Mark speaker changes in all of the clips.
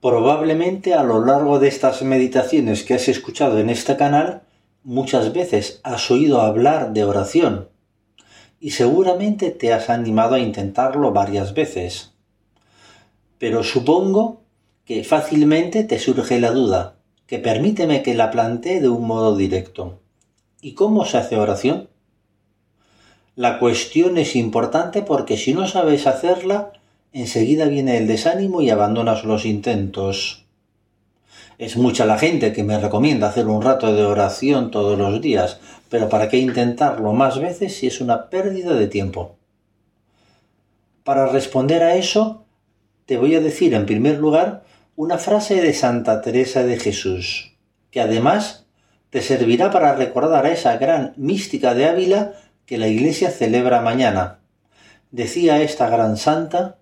Speaker 1: Probablemente a lo largo de estas meditaciones que has escuchado en este canal, muchas veces has oído hablar de oración y seguramente te has animado a intentarlo varias veces. Pero supongo que fácilmente te surge la duda, que permíteme que la plantee de un modo directo. ¿Y cómo se hace oración? La cuestión es importante porque si no sabes hacerla, enseguida viene el desánimo y abandonas los intentos. Es mucha la gente que me recomienda hacer un rato de oración todos los días, pero ¿para qué intentarlo más veces si es una pérdida de tiempo? Para responder a eso, te voy a decir en primer lugar una frase de Santa Teresa de Jesús, que además te servirá para recordar a esa gran mística de Ávila que la Iglesia celebra mañana. Decía esta gran santa,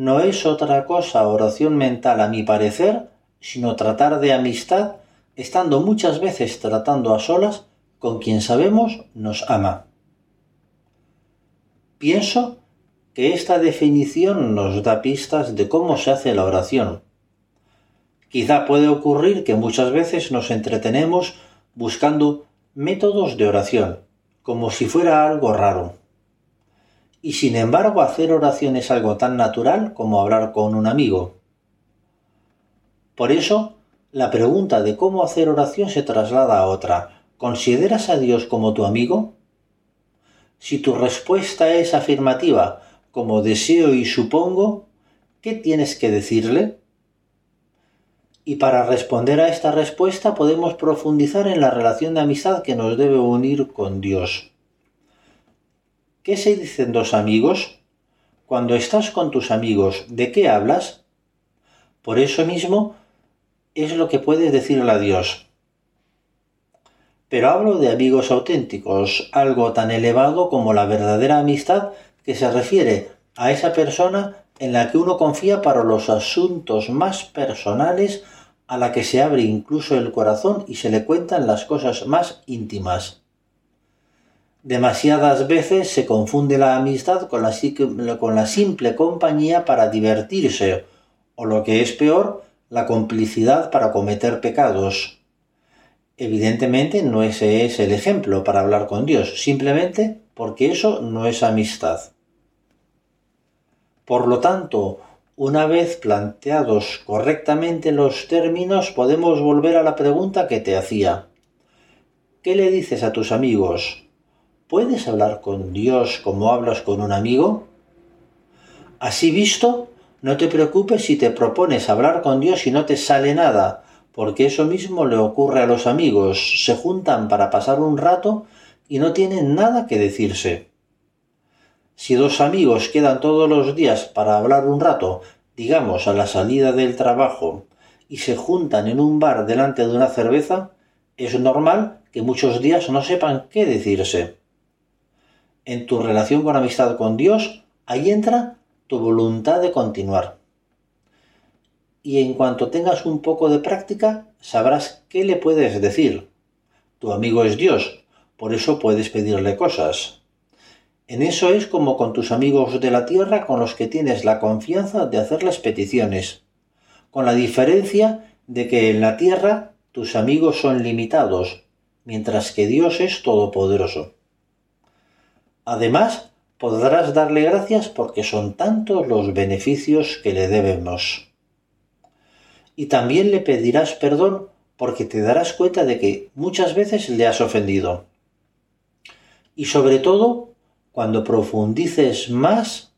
Speaker 1: no es otra cosa oración mental a mi parecer, sino tratar de amistad, estando muchas veces tratando a solas con quien sabemos nos ama. Pienso que esta definición nos da pistas de cómo se hace la oración. Quizá puede ocurrir que muchas veces nos entretenemos buscando métodos de oración, como si fuera algo raro. Y sin embargo hacer oración es algo tan natural como hablar con un amigo. Por eso, la pregunta de cómo hacer oración se traslada a otra. ¿Consideras a Dios como tu amigo? Si tu respuesta es afirmativa, como deseo y supongo, ¿qué tienes que decirle? Y para responder a esta respuesta podemos profundizar en la relación de amistad que nos debe unir con Dios. ¿Qué se dicen dos amigos? Cuando estás con tus amigos, ¿de qué hablas? Por eso mismo es lo que puedes decirle a Dios. Pero hablo de amigos auténticos, algo tan elevado como la verdadera amistad que se refiere a esa persona en la que uno confía para los asuntos más personales, a la que se abre incluso el corazón y se le cuentan las cosas más íntimas. Demasiadas veces se confunde la amistad con la, simple compañía para divertirse, o lo que es peor, la complicidad para cometer pecados. Evidentemente no ese es el ejemplo para hablar con Dios, simplemente porque eso no es amistad. Por lo tanto, una vez planteados correctamente los términos, podemos volver a la pregunta que te hacía. ¿Qué le dices a tus amigos? ¿Puedes hablar con Dios como hablas con un amigo? Así visto, no te preocupes si te propones hablar con Dios y no te sale nada, porque eso mismo le ocurre a los amigos, se juntan para pasar un rato y no tienen nada que decirse. Si dos amigos quedan todos los días para hablar un rato, digamos a la salida del trabajo, y se juntan en un bar delante de una cerveza, es normal que muchos días no sepan qué decirse en tu relación con amistad con Dios, ahí entra tu voluntad de continuar. Y en cuanto tengas un poco de práctica, sabrás qué le puedes decir. Tu amigo es Dios, por eso puedes pedirle cosas. En eso es como con tus amigos de la tierra con los que tienes la confianza de hacerles peticiones, con la diferencia de que en la tierra tus amigos son limitados, mientras que Dios es todopoderoso. Además, podrás darle gracias porque son tantos los beneficios que le debemos. Y también le pedirás perdón porque te darás cuenta de que muchas veces le has ofendido. Y sobre todo, cuando profundices más,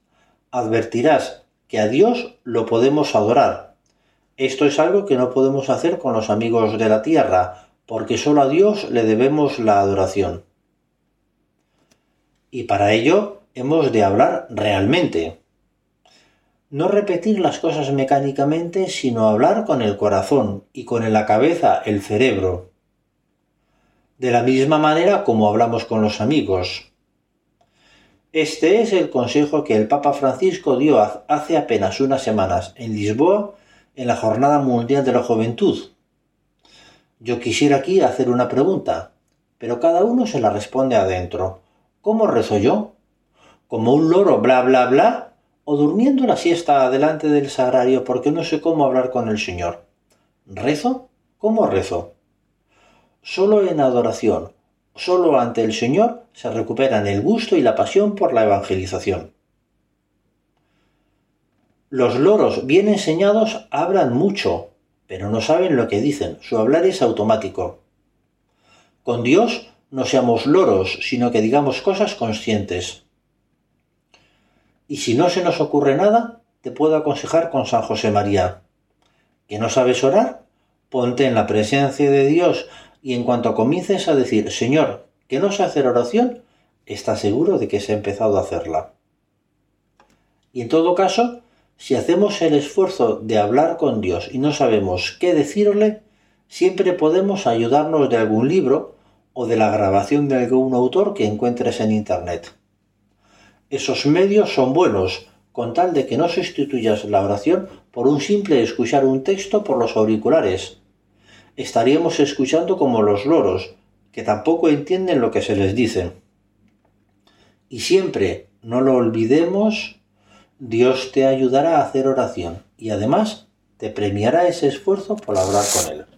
Speaker 1: advertirás que a Dios lo podemos adorar. Esto es algo que no podemos hacer con los amigos de la tierra, porque solo a Dios le debemos la adoración y para ello hemos de hablar realmente. No repetir las cosas mecánicamente, sino hablar con el corazón y con la cabeza, el cerebro. De la misma manera como hablamos con los amigos. Este es el consejo que el Papa Francisco dio hace apenas unas semanas en Lisboa en la Jornada Mundial de la Juventud. Yo quisiera aquí hacer una pregunta, pero cada uno se la responde adentro. ¿Cómo rezo yo? ¿Como un loro bla bla bla? o durmiendo la siesta delante del sagrario porque no sé cómo hablar con el Señor. ¿Rezo? ¿Cómo rezo? Solo en adoración, solo ante el Señor se recuperan el gusto y la pasión por la evangelización. Los loros bien enseñados hablan mucho, pero no saben lo que dicen, su hablar es automático. Con Dios no seamos loros, sino que digamos cosas conscientes. Y si no se nos ocurre nada, te puedo aconsejar con San José María. ¿Que no sabes orar? Ponte en la presencia de Dios y en cuanto comiences a decir, Señor, que no sé hacer oración, está seguro de que se ha empezado a hacerla. Y en todo caso, si hacemos el esfuerzo de hablar con Dios y no sabemos qué decirle, siempre podemos ayudarnos de algún libro o de la grabación de algún autor que encuentres en Internet. Esos medios son buenos, con tal de que no sustituyas la oración por un simple escuchar un texto por los auriculares. Estaríamos escuchando como los loros, que tampoco entienden lo que se les dice. Y siempre, no lo olvidemos, Dios te ayudará a hacer oración y además te premiará ese esfuerzo por hablar con Él.